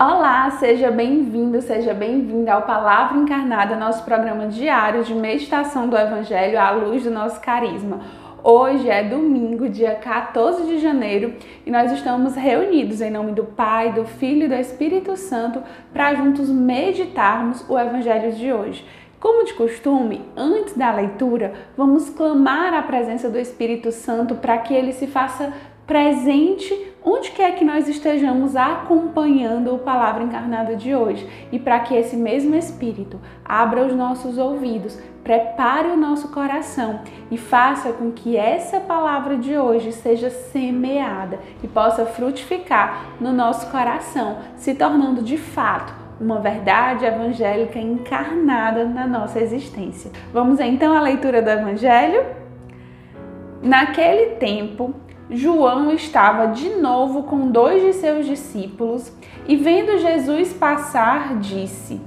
Olá, seja bem-vindo, seja bem-vinda ao Palavra Encarnada, nosso programa diário de meditação do Evangelho à luz do nosso carisma. Hoje é domingo, dia 14 de janeiro, e nós estamos reunidos em nome do Pai, do Filho e do Espírito Santo para juntos meditarmos o Evangelho de hoje. Como de costume, antes da leitura, vamos clamar a presença do Espírito Santo para que ele se faça presente onde quer que nós estejamos acompanhando o Palavra Encarnada de hoje e para que esse mesmo Espírito abra os nossos ouvidos, prepare o nosso coração e faça com que essa palavra de hoje seja semeada e possa frutificar no nosso coração, se tornando de fato uma verdade evangélica encarnada na nossa existência. Vamos então à leitura do Evangelho? Naquele tempo, João estava de novo com dois de seus discípulos e, vendo Jesus passar, disse: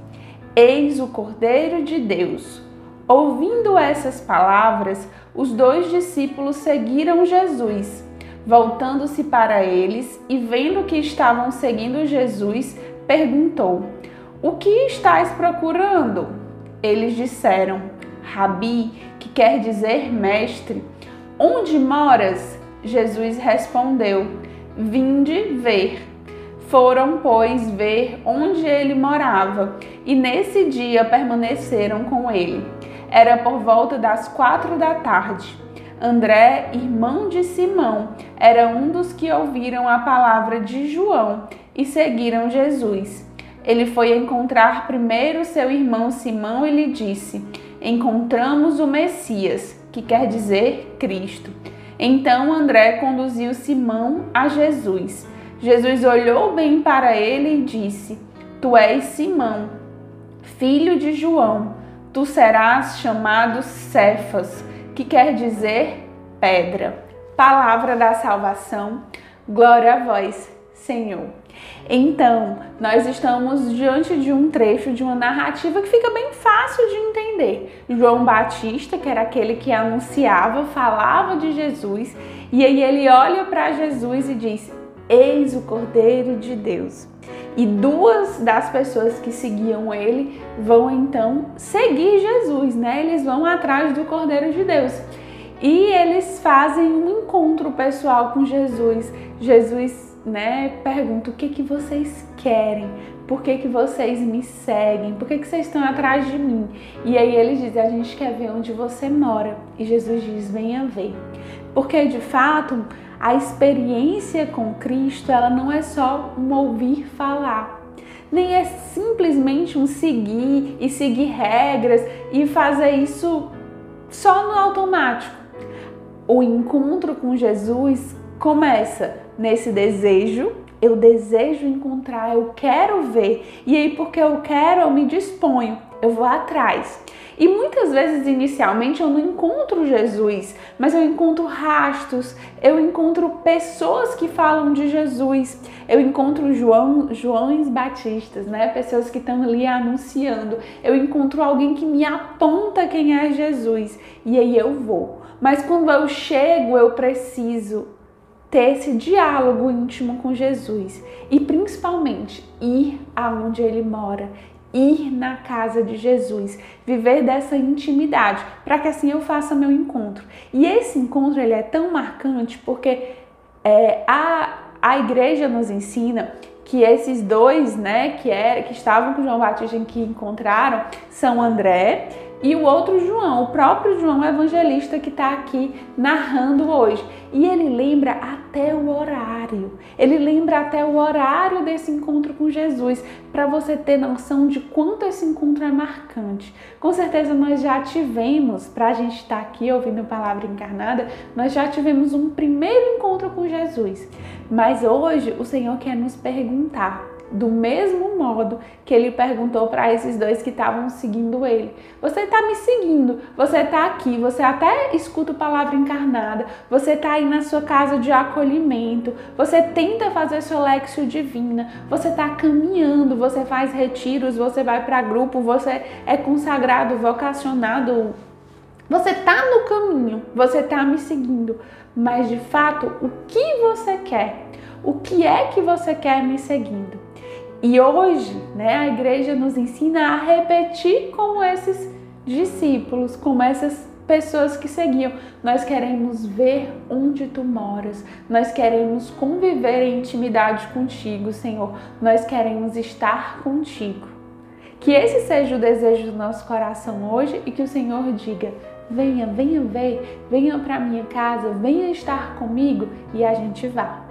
Eis o Cordeiro de Deus. Ouvindo essas palavras, os dois discípulos seguiram Jesus. Voltando-se para eles e vendo que estavam seguindo Jesus, perguntou: O que estáis procurando? Eles disseram: Rabi, que quer dizer mestre, onde moras? Jesus respondeu: Vinde ver. Foram, pois, ver onde ele morava, e nesse dia permaneceram com ele. Era por volta das quatro da tarde. André, irmão de Simão, era um dos que ouviram a palavra de João e seguiram Jesus. Ele foi encontrar primeiro seu irmão Simão e lhe disse: Encontramos o Messias, que quer dizer Cristo. Então André conduziu Simão a Jesus. Jesus olhou bem para ele e disse: Tu és Simão, filho de João. Tu serás chamado Cefas, que quer dizer pedra. Palavra da salvação. Glória a vós, Senhor. Então, nós estamos diante de um trecho de uma narrativa que fica bem fácil de entender. João Batista, que era aquele que anunciava, falava de Jesus, e aí ele olha para Jesus e diz: Eis o Cordeiro de Deus. E duas das pessoas que seguiam ele vão então seguir Jesus, né? Eles vão atrás do Cordeiro de Deus. E eles fazem um encontro pessoal com Jesus. Jesus né, pergunta o que, que vocês querem, por que, que vocês me seguem, por que, que vocês estão atrás de mim. E aí eles dizem, a gente quer ver onde você mora. E Jesus diz, venha ver. Porque de fato, a experiência com Cristo, ela não é só um ouvir falar. Nem é simplesmente um seguir e seguir regras e fazer isso só no automático. O encontro com Jesus começa nesse desejo, eu desejo encontrar, eu quero ver. E aí, porque eu quero, eu me disponho, eu vou atrás. E muitas vezes, inicialmente, eu não encontro Jesus, mas eu encontro rastros, eu encontro pessoas que falam de Jesus, eu encontro João, Joões Batistas, né? Pessoas que estão ali anunciando. Eu encontro alguém que me aponta quem é Jesus. E aí eu vou. Mas quando eu chego, eu preciso ter esse diálogo íntimo com Jesus e principalmente ir aonde ele mora, ir na casa de Jesus, viver dessa intimidade, para que assim eu faça meu encontro. E esse encontro ele é tão marcante porque é, a, a igreja nos ensina que esses dois, né, que, é, que estavam com João Batista que encontraram, são André e o outro João, o próprio João evangelista que está aqui narrando hoje. E ele lembra até o horário, ele lembra até o horário desse encontro com Jesus, para você ter noção de quanto esse encontro é marcante. Com certeza nós já tivemos, para a gente estar tá aqui ouvindo a palavra encarnada, nós já tivemos um primeiro encontro com Jesus. Mas hoje o Senhor quer nos perguntar do mesmo modo que ele perguntou para esses dois que estavam seguindo ele: Você está me seguindo? Você está aqui? Você até escuta a palavra encarnada? Você está aí na sua casa de acolhimento? Você tenta fazer sua lexio divina? Você está caminhando? Você faz retiros? Você vai para grupo? Você é consagrado, vocacionado? Você está no caminho? Você está me seguindo? Mas de fato, o que você quer? O que é que você quer me seguindo? E hoje, né, a igreja nos ensina a repetir como esses discípulos, como essas pessoas que seguiam. Nós queremos ver onde tu moras, nós queremos conviver em intimidade contigo, Senhor, nós queremos estar contigo. Que esse seja o desejo do nosso coração hoje e que o Senhor diga: venha, venha ver, venha para minha casa, venha estar comigo e a gente vá.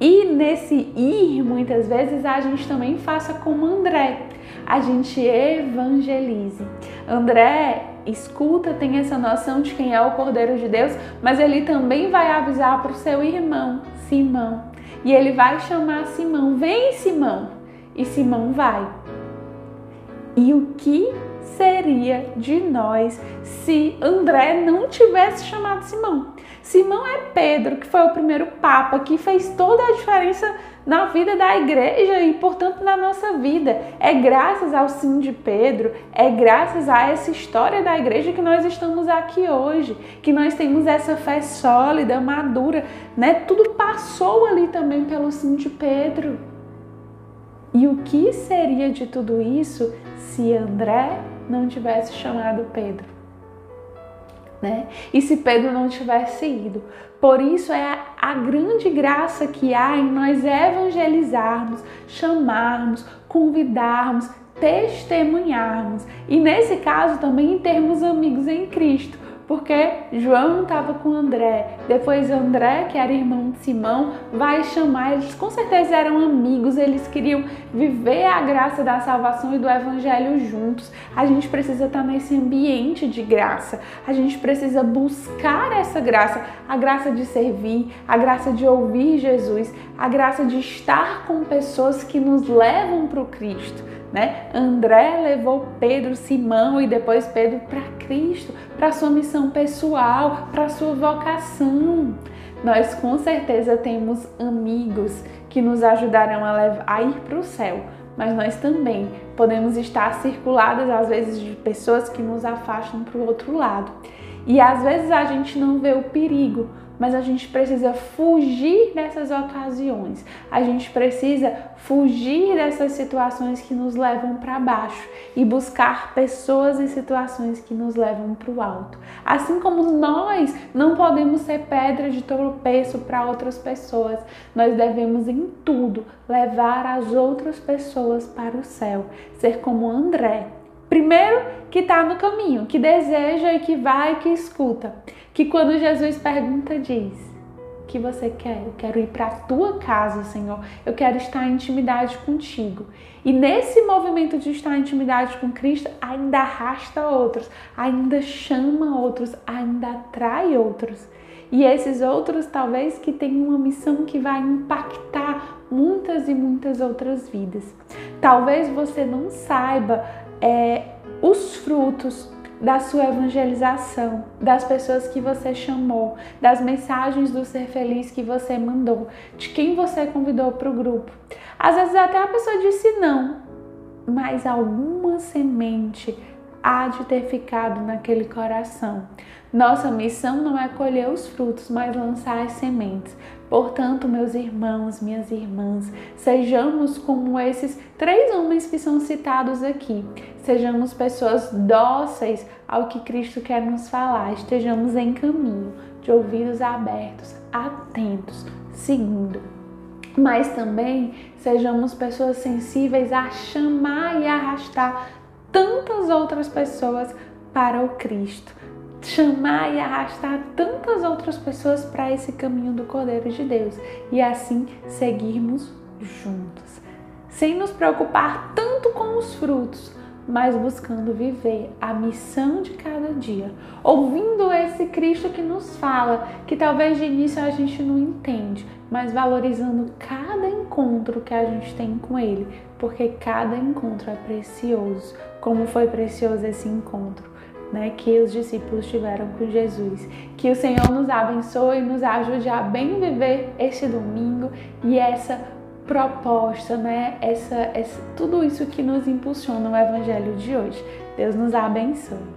E nesse ir, muitas vezes, a gente também faça como André, a gente evangelize. André escuta, tem essa noção de quem é o Cordeiro de Deus, mas ele também vai avisar para o seu irmão, Simão. E ele vai chamar Simão, vem Simão. E Simão vai. E o que seria de nós se André não tivesse chamado Simão? Simão é Pedro, que foi o primeiro papa, que fez toda a diferença na vida da igreja e, portanto, na nossa vida. É graças ao sim de Pedro, é graças a essa história da igreja que nós estamos aqui hoje, que nós temos essa fé sólida, madura, né? Tudo passou ali também pelo sim de Pedro. E o que seria de tudo isso se André não tivesse chamado Pedro? Né? E se Pedro não tivesse ido. Por isso é a grande graça que há em nós evangelizarmos, chamarmos, convidarmos, testemunharmos. E nesse caso também termos amigos em Cristo porque João estava com André. Depois André, que era irmão de Simão, vai chamar. Eles com certeza eram amigos, eles queriam viver a graça da salvação e do evangelho juntos. A gente precisa estar nesse ambiente de graça. A gente precisa buscar essa graça, a graça de servir, a graça de ouvir Jesus, a graça de estar com pessoas que nos levam para o Cristo né? André levou Pedro, Simão e depois Pedro para Cristo, para sua missão pessoal, para sua vocação. Nós com certeza temos amigos que nos ajudarão a, levar, a ir para o céu, mas nós também podemos estar circuladas às vezes de pessoas que nos afastam para o outro lado. E às vezes a gente não vê o perigo, mas a gente precisa fugir dessas ocasiões. A gente precisa fugir dessas situações que nos levam para baixo e buscar pessoas e situações que nos levam para o alto. Assim como nós não podemos ser pedra de tropeço para outras pessoas, nós devemos em tudo levar as outras pessoas para o céu, ser como André, Primeiro, que está no caminho, que deseja e que vai, que escuta que quando Jesus pergunta, diz: que você quer? Eu quero ir para a tua casa, Senhor. Eu quero estar em intimidade contigo. E nesse movimento de estar em intimidade com Cristo, ainda arrasta outros, ainda chama outros, ainda atrai outros. E esses outros, talvez, que tenham uma missão que vai impactar muitas e muitas outras vidas. Talvez você não saiba é, os frutos da sua evangelização, das pessoas que você chamou, das mensagens do ser feliz que você mandou, de quem você convidou para o grupo. Às vezes até a pessoa disse não, mas alguma semente há de ter ficado naquele coração. Nossa missão não é colher os frutos, mas lançar as sementes. Portanto, meus irmãos, minhas irmãs, sejamos como esses três homens que são citados aqui. Sejamos pessoas dóceis ao que Cristo quer nos falar. Estejamos em caminho, de ouvidos abertos, atentos, seguindo. Mas também sejamos pessoas sensíveis a chamar e arrastar tantas outras pessoas para o Cristo chamar e arrastar tantas outras pessoas para esse caminho do Cordeiro de Deus. E assim seguirmos juntos, sem nos preocupar tanto com os frutos, mas buscando viver a missão de cada dia, ouvindo esse Cristo que nos fala, que talvez de início a gente não entende, mas valorizando cada encontro que a gente tem com Ele, porque cada encontro é precioso, como foi precioso esse encontro né, que os discípulos tiveram com Jesus. Que o Senhor nos abençoe e nos ajude a bem viver este domingo e essa proposta, né, essa, essa, tudo isso que nos impulsiona no Evangelho de hoje. Deus nos abençoe.